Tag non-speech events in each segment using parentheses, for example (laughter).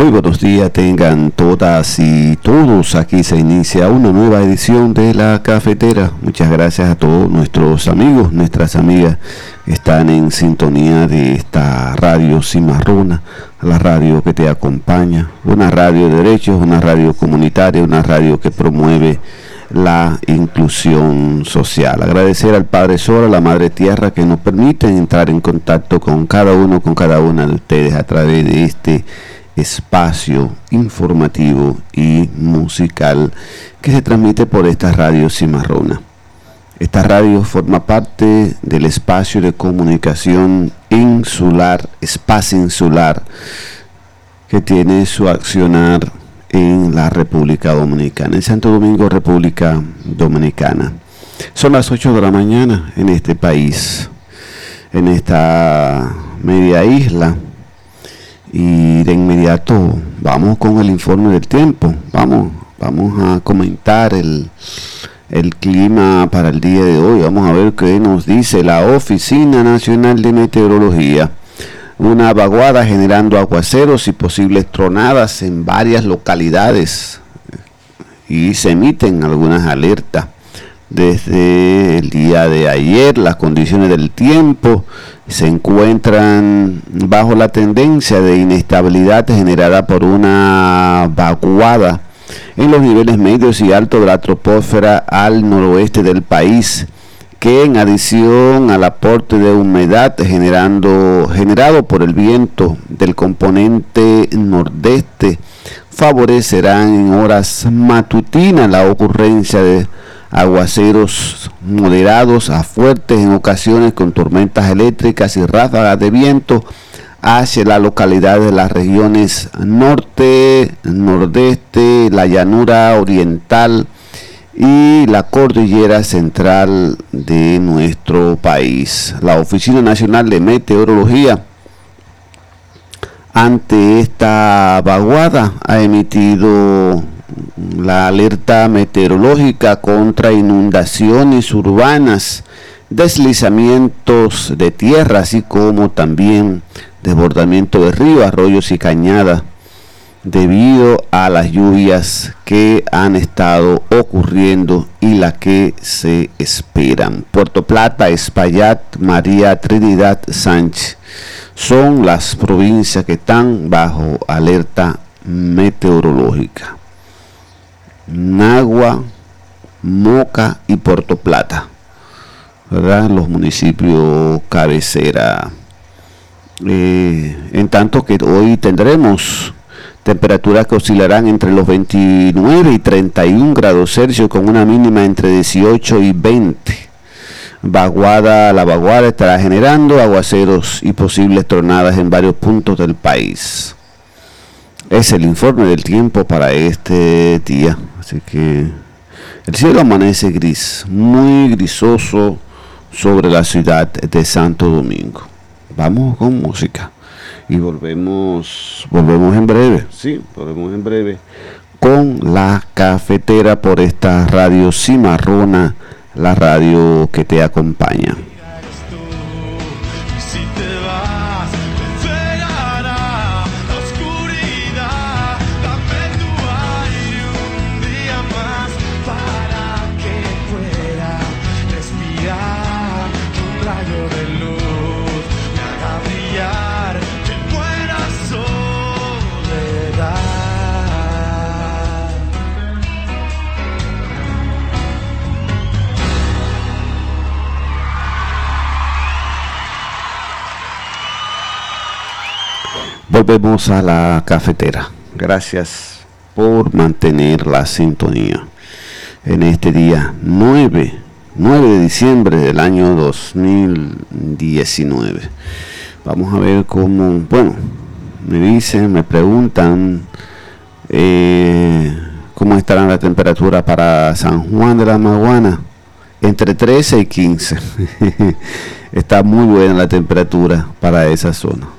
Muy buenos días, tengan todas y todos. Aquí se inicia una nueva edición de la cafetera. Muchas gracias a todos nuestros amigos, nuestras amigas que están en sintonía de esta radio cimarrona, la radio que te acompaña, una radio de derechos, una radio comunitaria, una radio que promueve la inclusión social. Agradecer al Padre Sol, a la Madre Tierra que nos permiten entrar en contacto con cada uno, con cada una de ustedes a través de este espacio informativo y musical que se transmite por esta radio cimarrona. Esta radio forma parte del espacio de comunicación insular, espacio insular, que tiene su accionar en la República Dominicana, en Santo Domingo, República Dominicana. Son las 8 de la mañana en este país, en esta media isla y de inmediato vamos con el informe del tiempo. Vamos, vamos a comentar el, el clima para el día de hoy. Vamos a ver qué nos dice la Oficina Nacional de Meteorología. Una vaguada generando aguaceros y posibles tronadas en varias localidades. Y se emiten algunas alertas desde el día de ayer. Las condiciones del tiempo se encuentran bajo la tendencia de inestabilidad generada por una vaguada en los niveles medios y altos de la troposfera al noroeste del país que en adición al aporte de humedad generando, generado por el viento del componente nordeste favorecerán en horas matutinas la ocurrencia de aguaceros moderados a fuertes en ocasiones con tormentas eléctricas y ráfagas de viento hacia la localidad de las regiones norte, nordeste, la llanura oriental y la cordillera central de nuestro país. La Oficina Nacional de Meteorología ante esta vaguada ha emitido la alerta meteorológica contra inundaciones urbanas, deslizamientos de tierra, así como también desbordamiento de ríos, arroyos y cañadas, debido a las lluvias que han estado ocurriendo y las que se esperan. Puerto Plata, Espaillat, María Trinidad Sánchez son las provincias que están bajo alerta meteorológica. Nagua, Moca y Puerto Plata, ¿verdad? Los municipios cabecera. Eh, en tanto que hoy tendremos temperaturas que oscilarán entre los 29 y 31 grados Celsius con una mínima entre 18 y 20. Vaguada, la vaguada estará generando aguaceros y posibles tronadas en varios puntos del país. Es el informe del tiempo para este día. Así que el cielo amanece gris, muy grisoso sobre la ciudad de Santo Domingo. Vamos con música y volvemos, volvemos en breve, sí, volvemos en breve con la cafetera por esta radio cimarrona, la radio que te acompaña. Volvemos a la cafetera. Gracias por mantener la sintonía. En este día 9, 9 de diciembre del año 2019. Vamos a ver cómo, bueno, me dicen, me preguntan eh, cómo estará la temperatura para San Juan de la Maguana. Entre 13 y 15. (laughs) Está muy buena la temperatura para esa zona.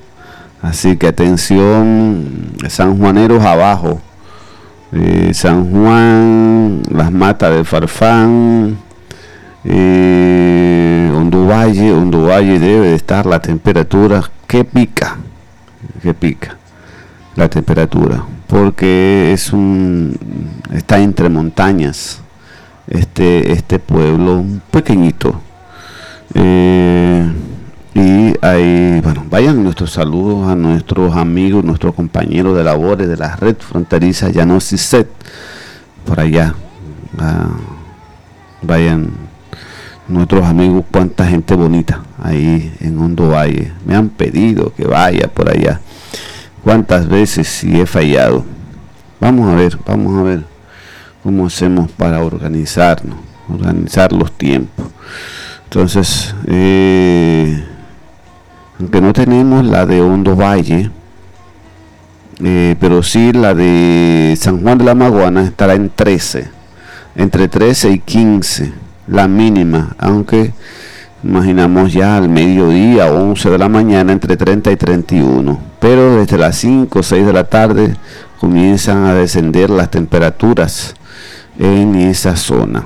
Así que atención, San Juaneros abajo. Eh, San Juan, las matas de Farfán, eh, Onduvalle, debe de estar la temperatura que pica, que pica. la temperatura, porque es un está entre montañas este este pueblo pequeñito. Eh, y ahí, bueno, vayan nuestros saludos a nuestros amigos, nuestros compañeros de labores de la red fronteriza Llanosis por allá. Ah, vayan nuestros amigos, cuánta gente bonita ahí en Hondo Valle. Me han pedido que vaya por allá. Cuántas veces si he fallado. Vamos a ver, vamos a ver cómo hacemos para organizarnos, organizar los tiempos. Entonces, eh, aunque no tenemos la de Hondo Valle, eh, pero sí la de San Juan de la Maguana estará en 13, entre 13 y 15 la mínima, aunque imaginamos ya al mediodía, 11 de la mañana, entre 30 y 31. Pero desde las 5 o 6 de la tarde comienzan a descender las temperaturas en esa zona.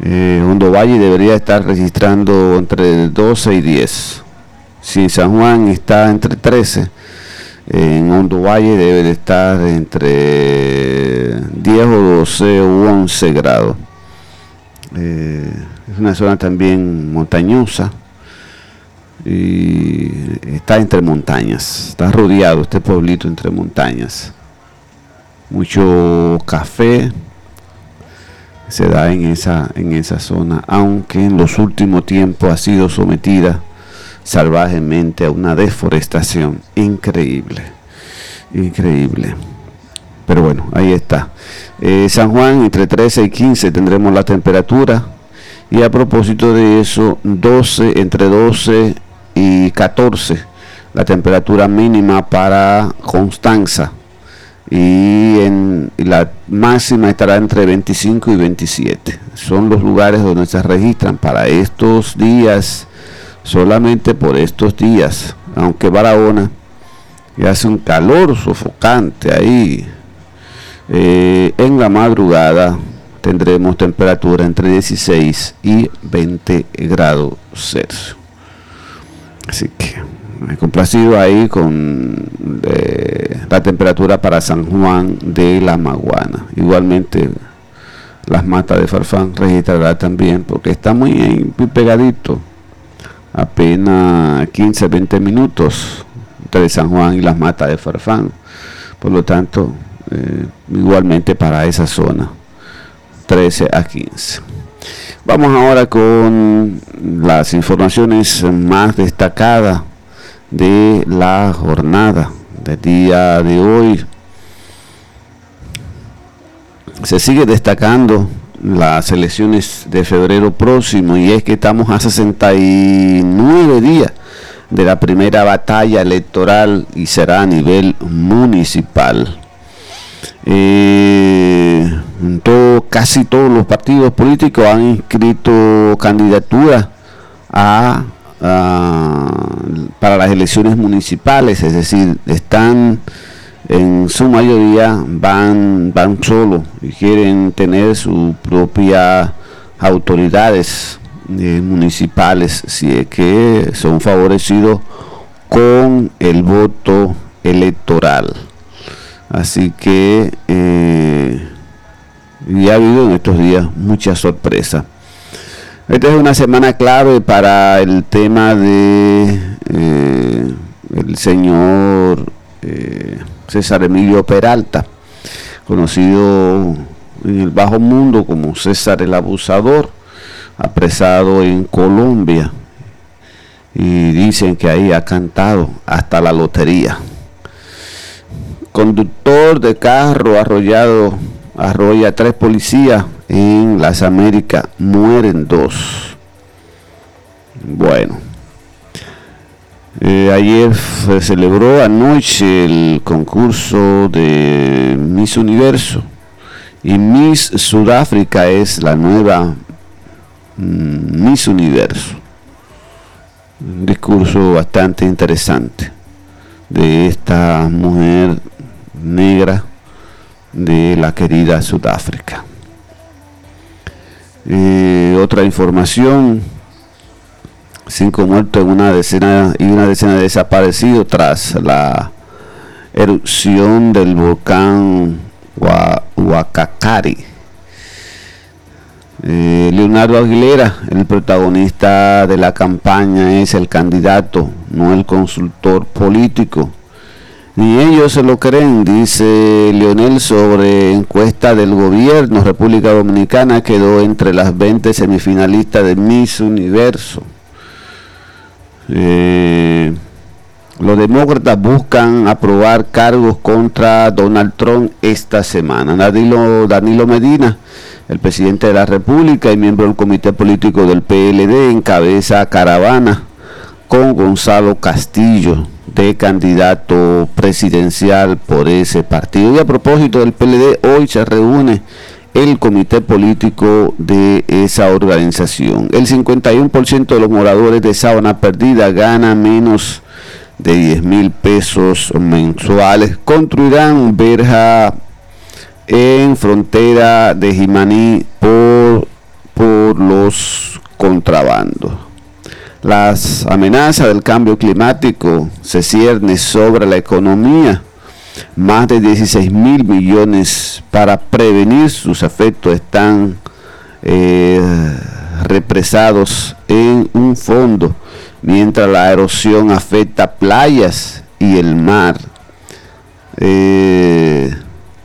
Eh, Hondo Valle debería estar registrando entre 12 y 10. Si San Juan está entre 13, en Hondo Valle debe de estar entre 10 o 12 o 11 grados. Eh, es una zona también montañosa y está entre montañas, está rodeado este pueblito entre montañas. Mucho café se da en esa, en esa zona, aunque en los últimos tiempos ha sido sometida salvajemente a una deforestación increíble, increíble. Pero bueno, ahí está. Eh, San Juan, entre 13 y 15 tendremos la temperatura. Y a propósito de eso, 12, entre 12 y 14, la temperatura mínima para Constanza. Y, en, la máxima estará entre 25 y 27. Son los lugares donde se registran para estos días, solamente por estos días. Aunque Barahona, y hace un calor sofocante ahí, eh, en la madrugada tendremos temperatura entre 16 y 20 grados Celsius. Así que me complacido ahí con eh, la temperatura para San Juan de la Maguana. Igualmente las matas de Farfán registrará también porque está muy, muy pegadito. Apenas 15, 20 minutos entre San Juan y las matas de Farfán. Por lo tanto, eh, igualmente para esa zona 13 a 15 vamos ahora con las informaciones más destacadas de la jornada del día de hoy se sigue destacando las elecciones de febrero próximo y es que estamos a 69 días de la primera batalla electoral y será a nivel municipal. Eh, todo, casi todos los partidos políticos han inscrito candidaturas a, para las elecciones municipales, es decir, están en su mayoría van van solo y quieren tener sus propias autoridades eh, municipales si es que son favorecidos con el voto electoral. Así que eh, ha habido en estos días mucha sorpresa. Esta es una semana clave para el tema de eh, el señor eh, César Emilio Peralta, conocido en el bajo mundo como César el Abusador, apresado en Colombia. Y dicen que ahí ha cantado hasta la lotería conductor de carro arrollado arrolla tres policías en las Américas, mueren dos. Bueno, eh, ayer se celebró anoche el concurso de Miss Universo y Miss Sudáfrica es la nueva mm, Miss Universo. Un discurso bastante interesante de esta mujer negra de la querida Sudáfrica. Eh, otra información, cinco muertos en una decena y una decena de desaparecidos tras la erupción del volcán Huacacari. Eh, Leonardo Aguilera, el protagonista de la campaña, es el candidato, no el consultor político. Ni ellos se lo creen, dice Leonel sobre encuesta del gobierno. República Dominicana quedó entre las 20 semifinalistas de Miss Universo. Eh, los demócratas buscan aprobar cargos contra Donald Trump esta semana. Danilo, Danilo Medina, el presidente de la República y miembro del comité político del PLD, encabeza caravana con Gonzalo Castillo de candidato presidencial por ese partido. Y a propósito del PLD, hoy se reúne el comité político de esa organización. El 51% de los moradores de Sábana Perdida gana menos de 10 mil pesos mensuales. Construirán verja en frontera de Jimaní por, por los contrabandos. Las amenazas del cambio climático se ciernen sobre la economía. Más de 16 mil millones para prevenir sus efectos están eh, represados en un fondo mientras la erosión afecta playas y el mar. Eh,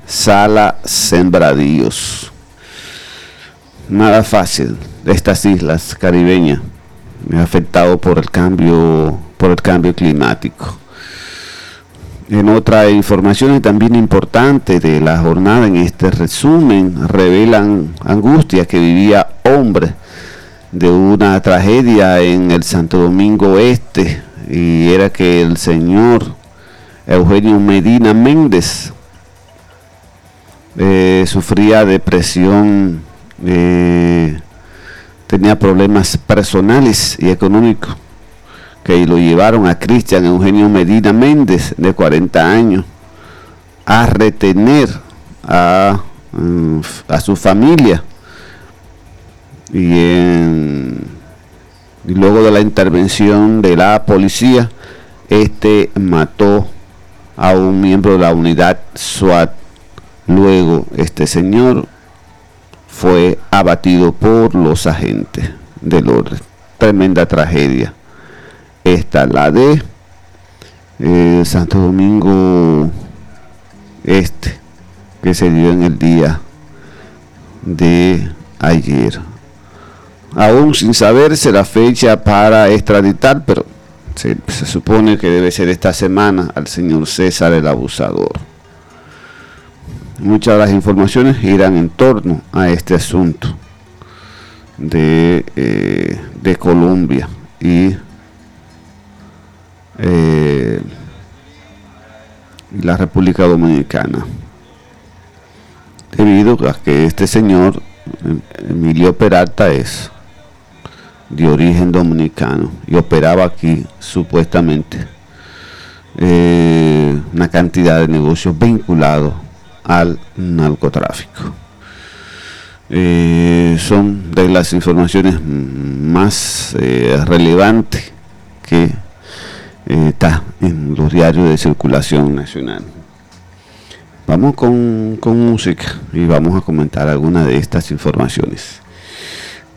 sala sembradíos. Nada fácil estas islas caribeñas, afectado por el cambio, por el cambio climático. En otra información también importante de la jornada, en este resumen, revelan angustia que vivía hombre de una tragedia en el Santo Domingo Este y era que el señor Eugenio Medina Méndez eh, sufría depresión, eh, tenía problemas personales y económicos que lo llevaron a Cristian Eugenio Medina Méndez de 40 años a retener a, mm, a su familia y, luego de la intervención de la policía, este mató a un miembro de la unidad SWAT. Luego este señor fue abatido por los agentes del orden. Tremenda tragedia. Esta la de eh, Santo Domingo Este, que se dio en el día de ayer aún sin saberse la fecha para extraditar, pero se, supone que debe ser esta semana al señor César el abusador. Muchas de las informaciones irán en torno a este asunto de, eh, de Colombia y eh, la República Dominicana. Debido a que este señor, Emilio Peralta, es de origen dominicano y operaba aquí supuestamente eh, una cantidad de negocios vinculados al narcotráfico. Eh, son de las informaciones más relevantes que está en los diarios de circulación nacional. Vamos con, con música y vamos a comentar algunas de estas informaciones.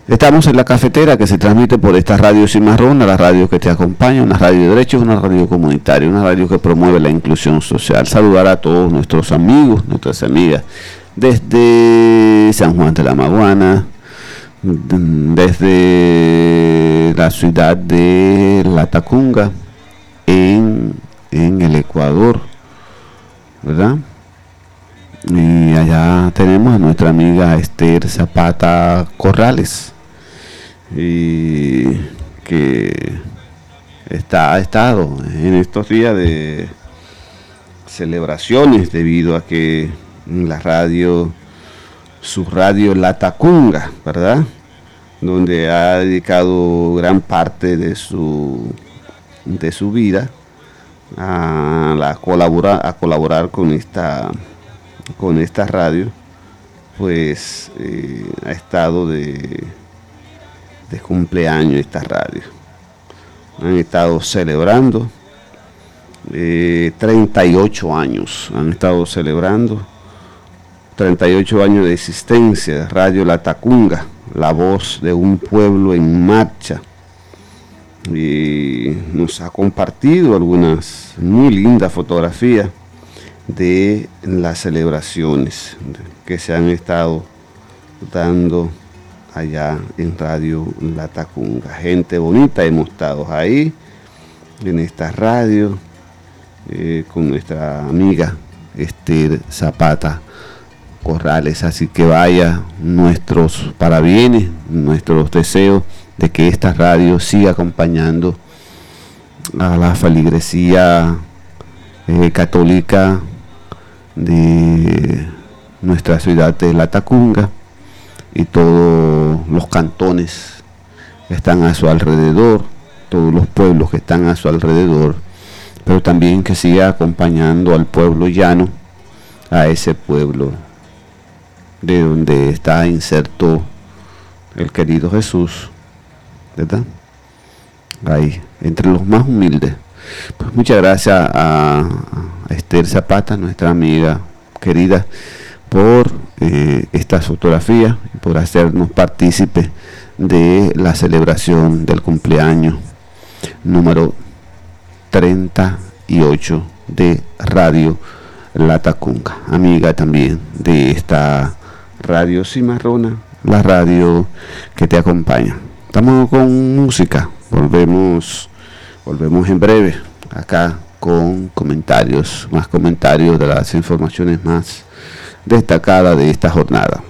Estamos en la cafetera que se transmite por esta radio Cimarrón, la radio que te acompaña, una radio de derechos, una radio comunitaria, una radio que promueve la inclusión social. Saludar a todos nuestros amigos, nuestras amigas, desde San Juan de la Maguana, desde la ciudad de La Tacunga, en, el Ecuador, ¿verdad? Y allá tenemos a nuestra amiga Esther Zapata Corrales que está, ha estado en estos días de celebraciones debido a que la radio, su radio La Tacunga, ¿verdad? Donde ha dedicado gran parte de su, de su vida a, la colaborar, a colaborar con esta, con esta radio, pues eh, ha estado de de cumpleaños esta radio. Han estado celebrando 38 eh, años han estado celebrando, 38 años de existencia Radio La Tacunga, la voz de un pueblo en marcha. Y nos ha compartido algunas muy lindas fotografías de las celebraciones que se han estado dando allá en Radio La Tacunga. Gente bonita, hemos estado ahí en esta radio eh, con nuestra amiga Esther Zapata Corrales. Así que vaya nuestros parabienes, nuestros deseos de que esta radio siga acompañando a la feligresía eh, católica de nuestra ciudad de La Tacunga y todos los cantones que están a su alrededor, todos los pueblos que están a su alrededor, pero también que siga acompañando al pueblo llano, a ese pueblo de donde está inserto el querido Jesús, Ahí, entre los más humildes. Pues muchas gracias a, Esther Zapata, nuestra amiga querida, por eh, esta fotografía y por hacernos partícipes de la celebración del cumpleaños número 38 de Radio La Tacunga, amiga también de esta radio cimarrona, la radio que te acompaña. Estamos con música, volvemos, volvemos en breve acá con comentarios, más comentarios de las informaciones más destacadas de esta jornada.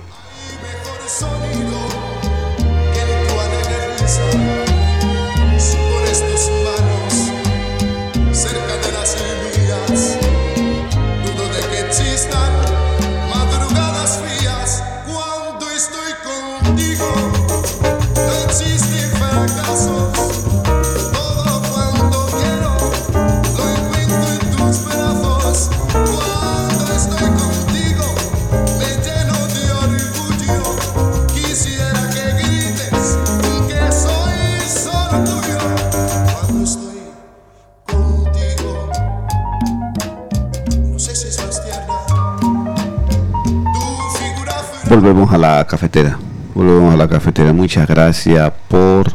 Cafetera. Volvemos a la cafetera. Muchas gracias por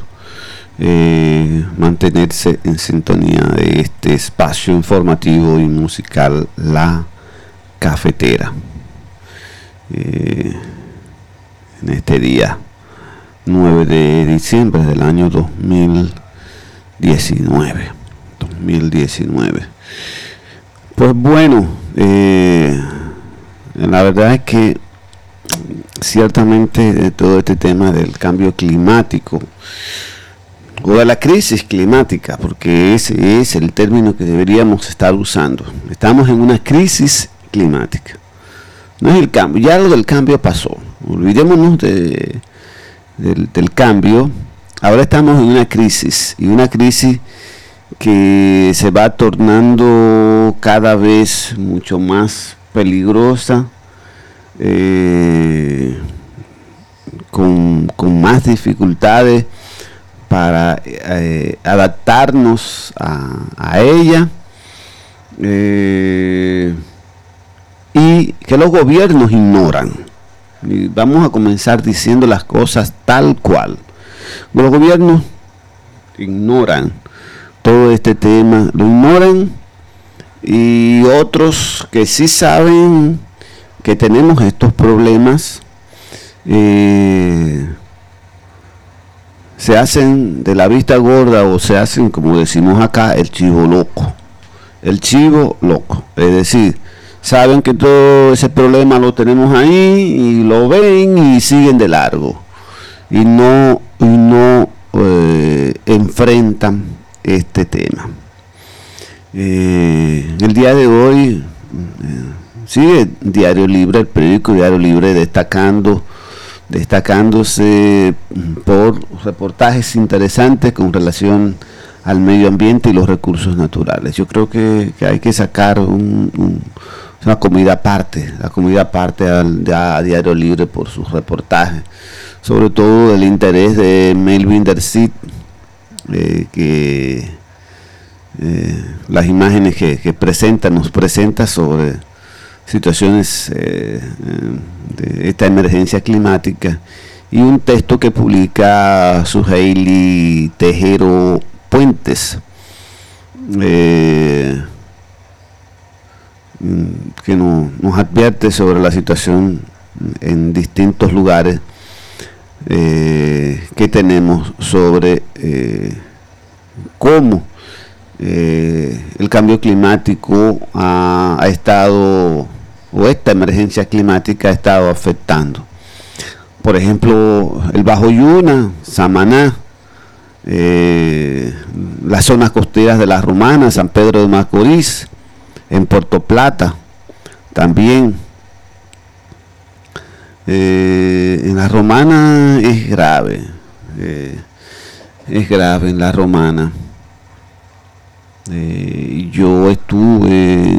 eh, mantenerse en sintonía de este espacio informativo y musical La Cafetera. Eh, en este día 9 de diciembre del año 2019. 2019. Pues bueno, eh, la verdad es que ciertamente de todo este tema del cambio climático o de la crisis climática, porque ese es el término que deberíamos estar usando. Estamos en una crisis climática. No es el cambio, ya lo del cambio pasó. Olvidémonos de, del, del cambio. Ahora estamos en una crisis y una crisis que se va tornando cada vez mucho más peligrosa, eh, con, más dificultades para eh, adaptarnos a, ella eh, y que los gobiernos ignoran. Y vamos a comenzar diciendo las cosas tal cual. Los gobiernos ignoran todo este tema, lo ignoran y otros que sí saben que tenemos estos problemas eh, se hacen de la vista gorda o se hacen, como decimos acá, el chivo loco. El chivo loco. Es decir, saben que todo ese problema lo tenemos ahí y lo ven y siguen de largo. Y no, no eh, enfrentan este tema. Eh, el día de hoy sigue Diario Libre, el periódico Diario Libre destacando, destacándose por reportajes interesantes con relación al medio ambiente y los recursos naturales. Yo creo que, hay que sacar una comida aparte, la comida aparte al, a Diario Libre por sus reportajes, sobre todo el interés de Melvin Dersit, eh, que eh, las imágenes que, que, presenta, nos presenta sobre situaciones de esta emergencia climática y un texto que publica Suheili Tejero Puentes. Eh, que nos advierte sobre la situación en distintos lugares eh, que tenemos sobre eh, cómo el cambio climático ha, estado, o esta emergencia climática ha estado afectando. Por ejemplo, el Bajo Yuna, Samaná, eh, las zonas costeras de la Romana, San Pedro de Macorís, en Puerto Plata, también. Eh, en la Romana es grave, eh, es grave en la Romana. yo estuve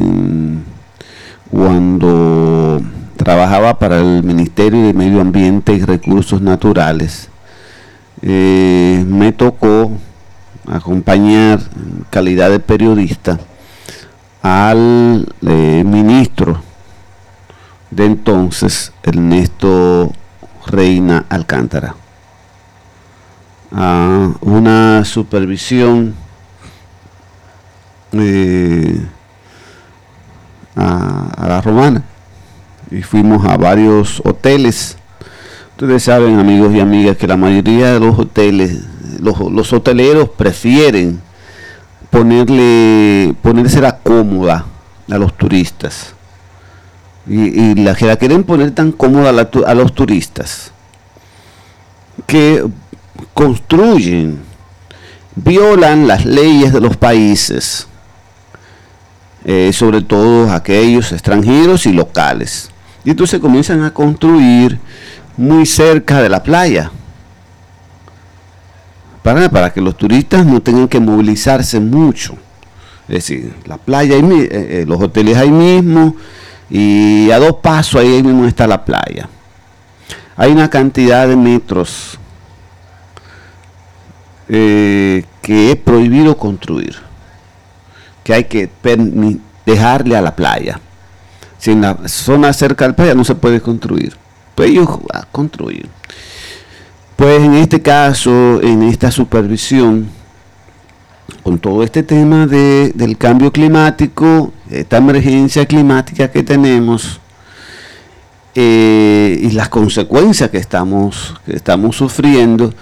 cuando trabajaba para el Ministerio de Medio Ambiente y Recursos Naturales eh, me tocó acompañar en calidad de periodista al eh, ministro de entonces, Ernesto Reina Alcántara, a una supervisión eh, a la romana. Y fuimos a varios hoteles. Ustedes saben, amigos y amigas, que la mayoría de los hoteles, los, hoteleros prefieren ponerle, ponerse la cómoda a los turistas. Y, la que la quieren poner tan cómoda a, los turistas que construyen, violan las leyes de los países, eh, sobre todo aquellos extranjeros y locales. Y entonces comienzan a construir muy cerca de la playa. Para, para que los turistas no tengan que movilizarse mucho. Es decir, la playa, ahí, eh, eh, los hoteles ahí mismo y a dos pasos ahí mismo está la playa. Hay una cantidad de metros que es prohibido construir, que hay que dejarle a la playa. Si en la zona cerca de la playa no se puede construir pues ellos construyen. Pues en este caso, en esta supervisión, con todo este tema del cambio climático, esta emergencia climática que tenemos eh, y las consecuencias que estamos, que estamos sufriendo,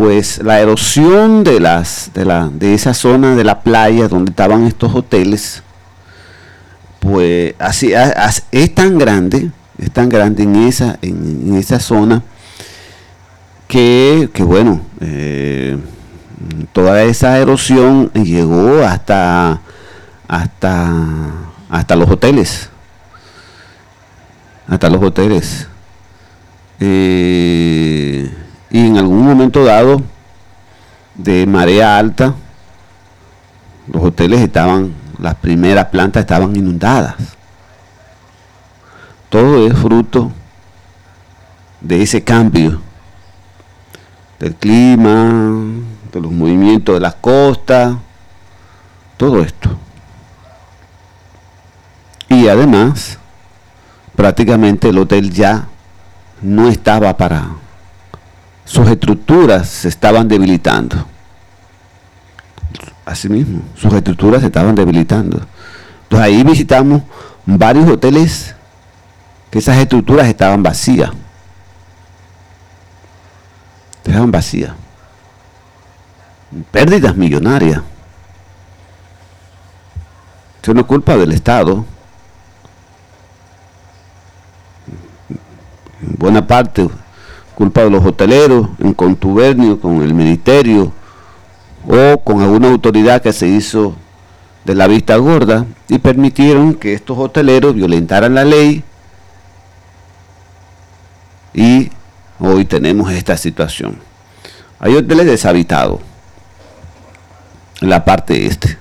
pues la erosión de, las, de, la, de esa zona de la playa donde estaban estos hoteles, pues así, es tan grande es tan grande en esa, en, esa zona que, bueno, eh, toda esa erosión llegó hasta, hasta, hasta los hoteles. Hasta los hoteles. Eh, y en algún momento dado de marea alta, los hoteles estaban, las primeras plantas estaban inundadas. Todo es fruto de ese cambio del clima, de los movimientos de las costas, todo esto. Y además, prácticamente el hotel ya no estaba para... Sus estructuras se estaban debilitando. Asimismo, sus estructuras se estaban debilitando. Entonces ahí visitamos varios hoteles que esas estructuras estaban vacías. Estaban vacías. Pérdidas millonarias. Eso no culpa del Estado. En buena parte culpa de los hoteleros en contubernio con el ministerio o con alguna autoridad que se hizo de la vista gorda y permitieron que estos hoteleros violentaran la ley y hoy tenemos esta situación. Hay hoteles deshabitados en la parte este.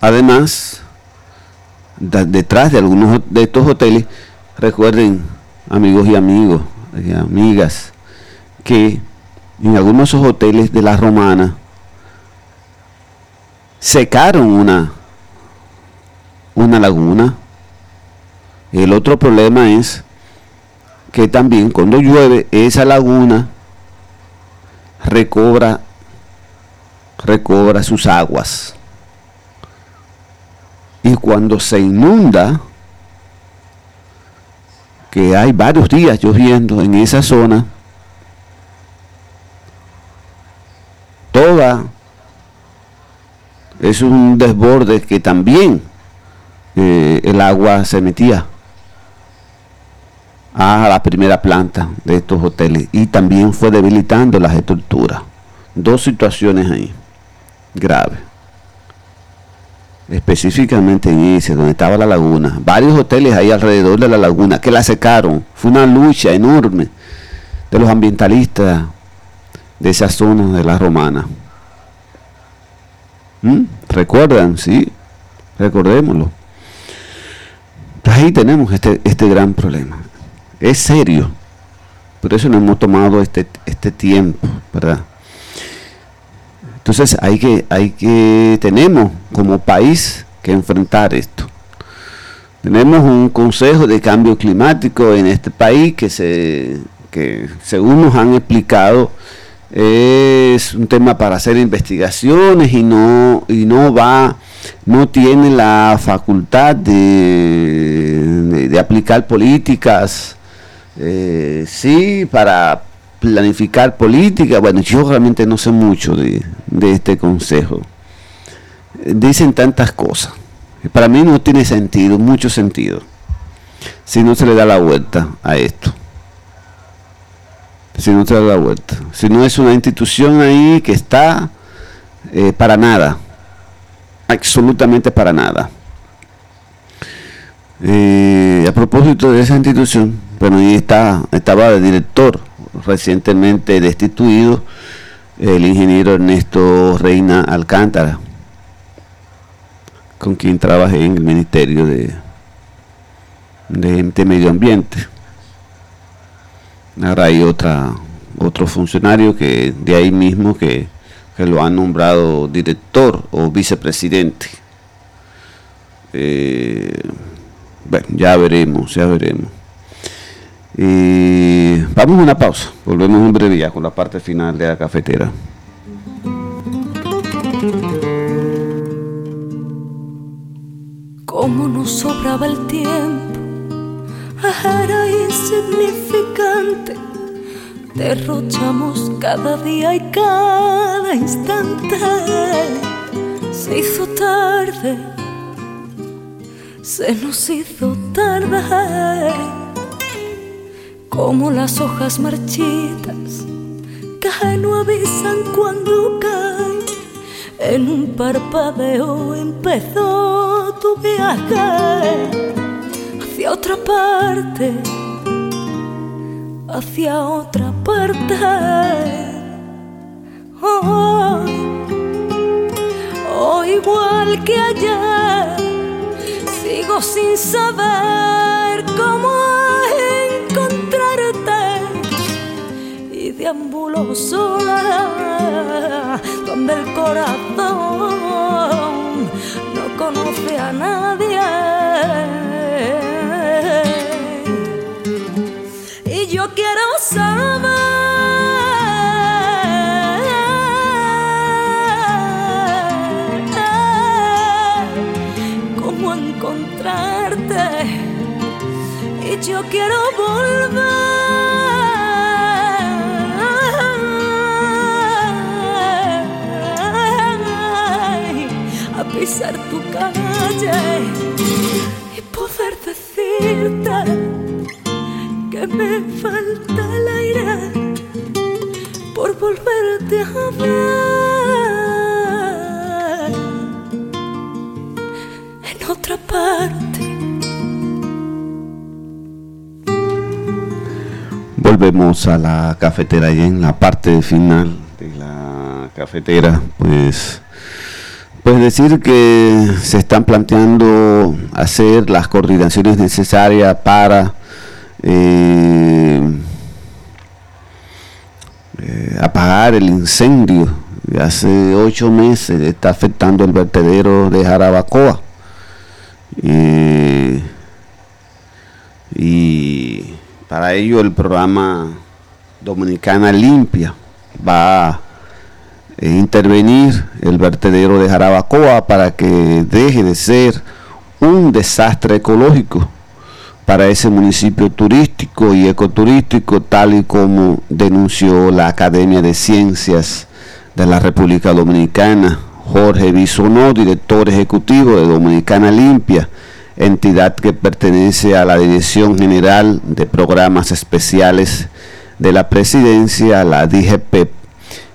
Además, detrás de algunos de estos hoteles, recuerden, amigos y amigos y amigas, que en algunos de esos hoteles de la romana secaron una, una laguna. El otro problema es que también cuando llueve esa laguna recobra recobra sus aguas. Y cuando se inunda, que hay varios días lloviendo en esa zona, toda es un desborde que también eh, el agua se metía a la primera planta de estos hoteles y también fue debilitando las estructuras. Dos situaciones ahí graves. Específicamente en ese, donde estaba la laguna. Varios hoteles ahí alrededor de la laguna que la secaron. Fue una lucha enorme de los ambientalistas de esa zona de la romana. ¿Mm? ¿Recuerdan? Sí, recordémoslo. Ahí tenemos este, este gran problema. Es serio. Por eso no hemos tomado este, este tiempo, ¿verdad? Entonces hay que, hay que, tenemos como país que enfrentar esto. Tenemos un consejo de cambio climático en este país que se, que según nos han explicado, es un tema para hacer investigaciones y no, y no va, no tiene la facultad de, de, aplicar políticas, eh, sí, para planificar política. Bueno, yo realmente no sé mucho de, de este consejo. Dicen tantas cosas. Para mí no tiene sentido, mucho sentido, si no se le da la vuelta a esto si no te da la vuelta. Si no es una institución ahí que está eh, para nada, absolutamente para nada. Eh, a propósito de esa institución, bueno, ahí está, estaba de director recientemente destituido el ingeniero Ernesto Reina Alcántara, con quien trabajé en el Ministerio de, de Medio Ambiente. Ahora hay otra, otro funcionario que de ahí mismo que, lo han nombrado director o vicepresidente. Eh, bueno, ya veremos, ya veremos. Y vamos a una pausa. Volvemos en breve con la parte final de la cafetera. Como nos sobraba el tiempo era insignificante. Derrochamos cada día y cada instante. Se hizo tarde, se nos hizo tarde. Como las hojas marchitas que no avisan cuando caen. En un parpadeo empezó tu viaje hacia otra parte, hacia otra parte. Hoy, oh, igual que ayer, sigo sin saber cómo deambulo sola donde el corazón no conoce a nadie. yo quiero saber cómo encontrarte y yo quiero pisar tu calle y poder decirte me falta el aire por volverte a ver en otra parte. Volvemos a la cafetera y en la parte final de la cafetera, pues pues decir que se están planteando hacer las coordinaciones necesarias para eh, eh, apagar el incendio hace ocho meses está afectando el vertedero de Jarabacoa. y para ello el programa Dominicana Limpia va a intervenir el vertedero de Jarabacoa para que deje de ser un desastre ecológico para ese municipio turístico y ecoturístico, tal y como denunció la Academia de Ciencias de la República Dominicana, Jorge Bisonó, director ejecutivo de Dominicana Limpia, entidad que pertenece a la Dirección General de Programas Especiales de la Presidencia, la DGPEP,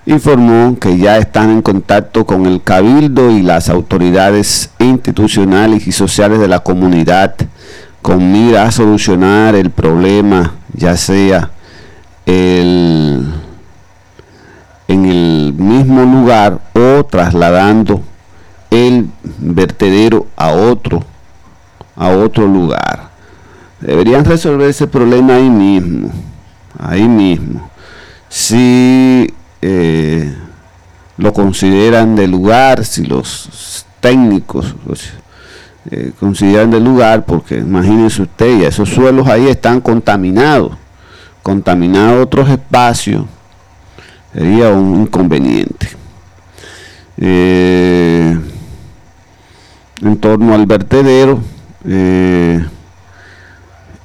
informó que ya están en contacto con el Cabildo y las autoridades institucionales y sociales de la comunidad con mira a solucionar el problema, ya sea en el mismo lugar o trasladando el vertedero a otro, a otro lugar. Deberían resolver ese problema ahí mismo, ahí mismo. Si eh, lo consideran de lugar, si los técnicos, eh, consideran del lugar, porque imagínense usted, ya esos suelos ahí están contaminados, contaminados otros espacios, sería un inconveniente. Eh, en torno al vertedero,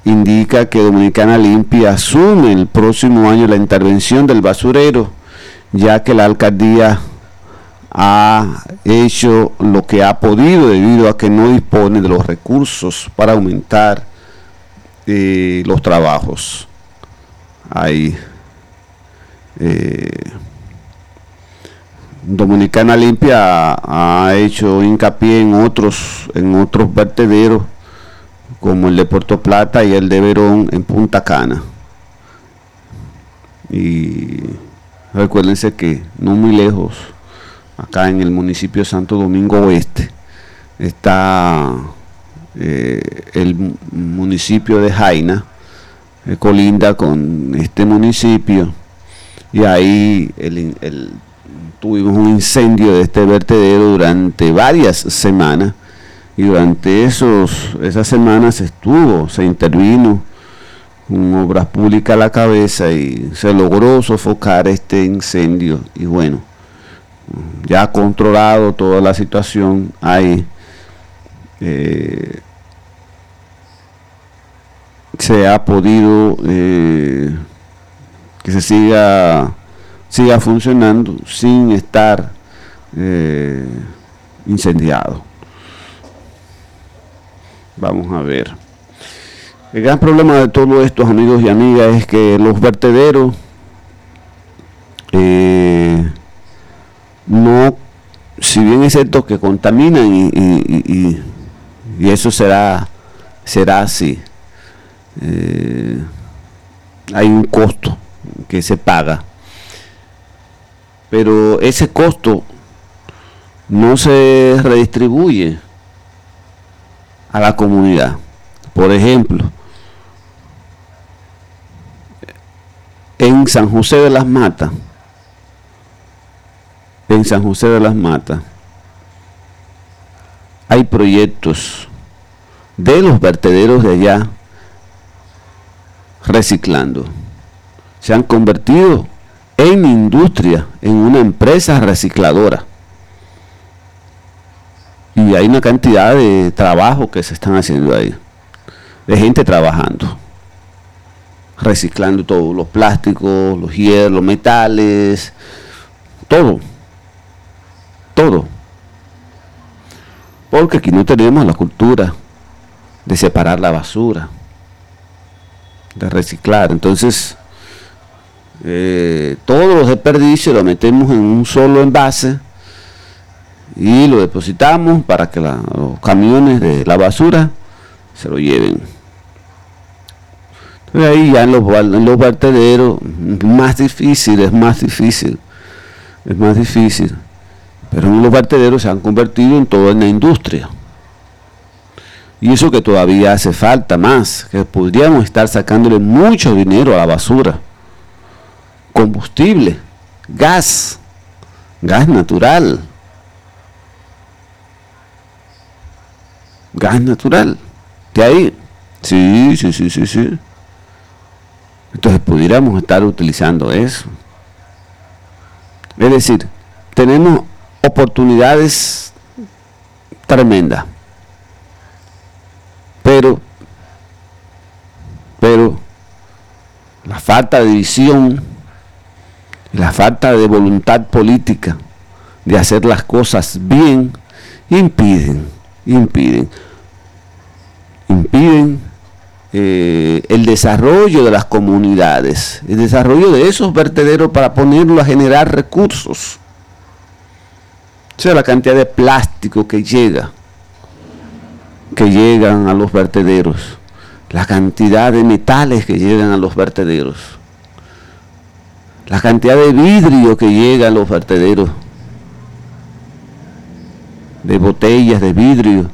indica que Dominicana Limpia asume el próximo año la intervención del basurero, ya que la alcaldía ha hecho lo que ha podido debido a que no dispone de los recursos para aumentar eh, los trabajos. Hay eh, Dominicana Limpia ha, hecho hincapié en otros, en otros vertederos como el de Puerto Plata y el de Verón en Punta Cana. Y recuérdense que no muy lejos acá en el municipio de Santo Domingo Oeste, está eh, el municipio de Jaina, eh, colinda con este municipio, y ahí tuvimos un incendio de este vertedero durante varias semanas, y durante esos, esas semanas estuvo, se intervino con obras públicas a la cabeza y se logró sofocar este incendio, y bueno, ya controlado toda la situación, hay eh, se ha podido eh, que se siga siga funcionando sin estar eh, incendiado. Vamos a ver. El gran problema de todos estos amigos y amigas es que los vertederos no, si bien es cierto que contaminan y, eso será, será así, eh, hay un costo que se paga, pero ese costo no se redistribuye a la comunidad. Por ejemplo, en San José de las Matas, en San José de las Matas hay proyectos de los vertederos de allá reciclando. Se han convertido en industria, en una empresa recicladora. Y hay una cantidad de trabajo que se están haciendo ahí. De gente trabajando. Reciclando todos los plásticos, los hierros, los metales, todo todo. Porque aquí no tenemos la cultura de separar la basura, de reciclar. Entonces, eh, todos los desperdicios lo metemos en un solo envase y lo depositamos para que los camiones de la basura se lo lleven. Ahí ya en los, en los vertederos, más difícil, es más difícil, es más difícil. Pero los vertederos se han convertido en toda una industria. Y eso que todavía hace falta más, que podríamos estar sacándole mucho dinero a la basura. Combustible, gas, gas natural. Gas natural. De ahí. Sí, sí, sí, sí, sí. Entonces pudiéramos estar utilizando eso. Es decir, tenemos oportunidades tremendas. Pero, pero, la falta de visión, la falta de voluntad política de hacer las cosas bien, impiden, impiden, impiden eh, el desarrollo de las comunidades, el desarrollo de esos vertederos para ponerlo a generar recursos. O sea, la cantidad de plástico que llega, que llegan a los vertederos, la cantidad de metales que llegan a los vertederos, la cantidad de vidrio que llega a los vertederos, de botellas de vidrio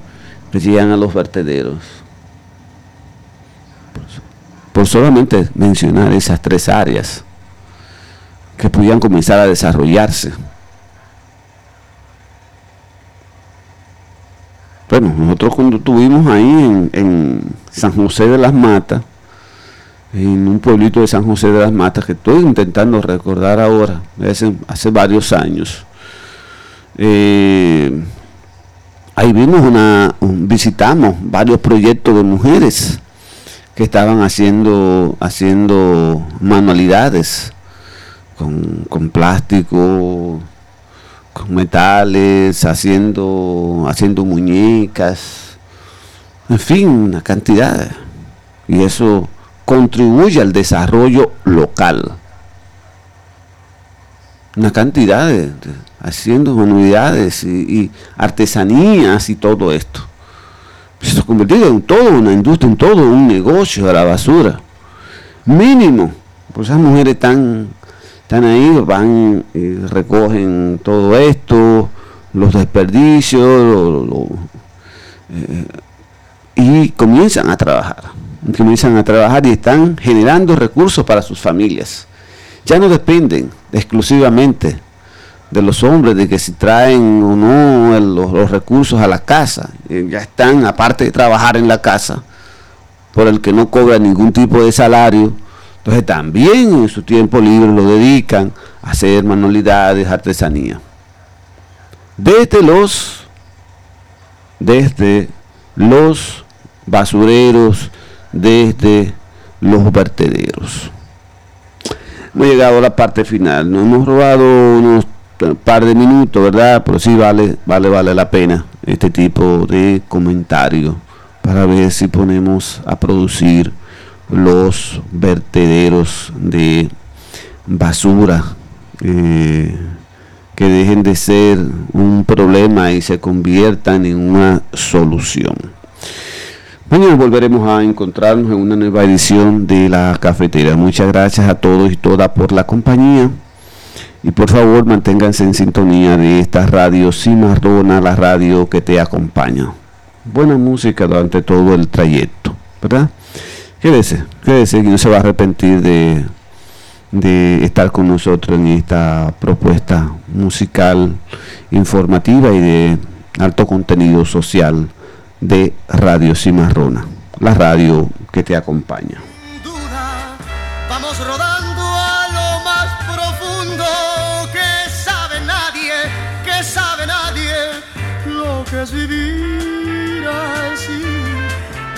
que llegan a los vertederos por solamente mencionar esas tres áreas que pudieran comenzar a desarrollarse. Bueno, nosotros cuando estuvimos ahí en, San José de las Matas, en un pueblito de San José de las Matas, que estoy intentando recordar ahora, hace, varios años, eh, ahí vimos una, visitamos varios proyectos de mujeres que estaban haciendo, haciendo manualidades con, plástico, con metales, haciendo, haciendo muñecas, en fin, una cantidad. Y eso contribuye al desarrollo local. Una cantidad de, haciendo manualidades y artesanías y todo esto se ha convertido en todo una industria, en todo un negocio de la basura. Mínimo, pues esas mujeres están, están ahí, van y recogen todo esto, los desperdicios, eh, y comienzan a trabajar. Comienzan a trabajar y están generando recursos para sus familias. Ya no dependen exclusivamente de los hombres, de que si traen o no los, recursos a la casa, eh, ya están, aparte de trabajar en la casa, por el que no cobra ningún tipo de salario, entonces también en su tiempo libre lo dedican a hacer manualidades, artesanía. Desde los, desde los basureros, desde los vertederos. Hemos llegado a la parte final, nos hemos robado unos par de minutos, ¿verdad? Pero sí vale, vale, vale la pena este tipo de comentario para ver si ponemos a producir los vertederos de basura eh, que dejen de ser un problema y se conviertan en una solución. Mañana volveremos a encontrarnos en una nueva edición de la cafetera. Muchas gracias a todos y todas por la compañía. Y por favor manténganse en sintonía de esta radio Cimarrona, la radio que te acompaña. Buena música durante todo el trayecto, ¿verdad? Quédese, quédese que no se va a arrepentir de, de estar con nosotros en esta propuesta musical, informativa y de alto contenido social de Radio Cimarrona, la radio que te acompaña.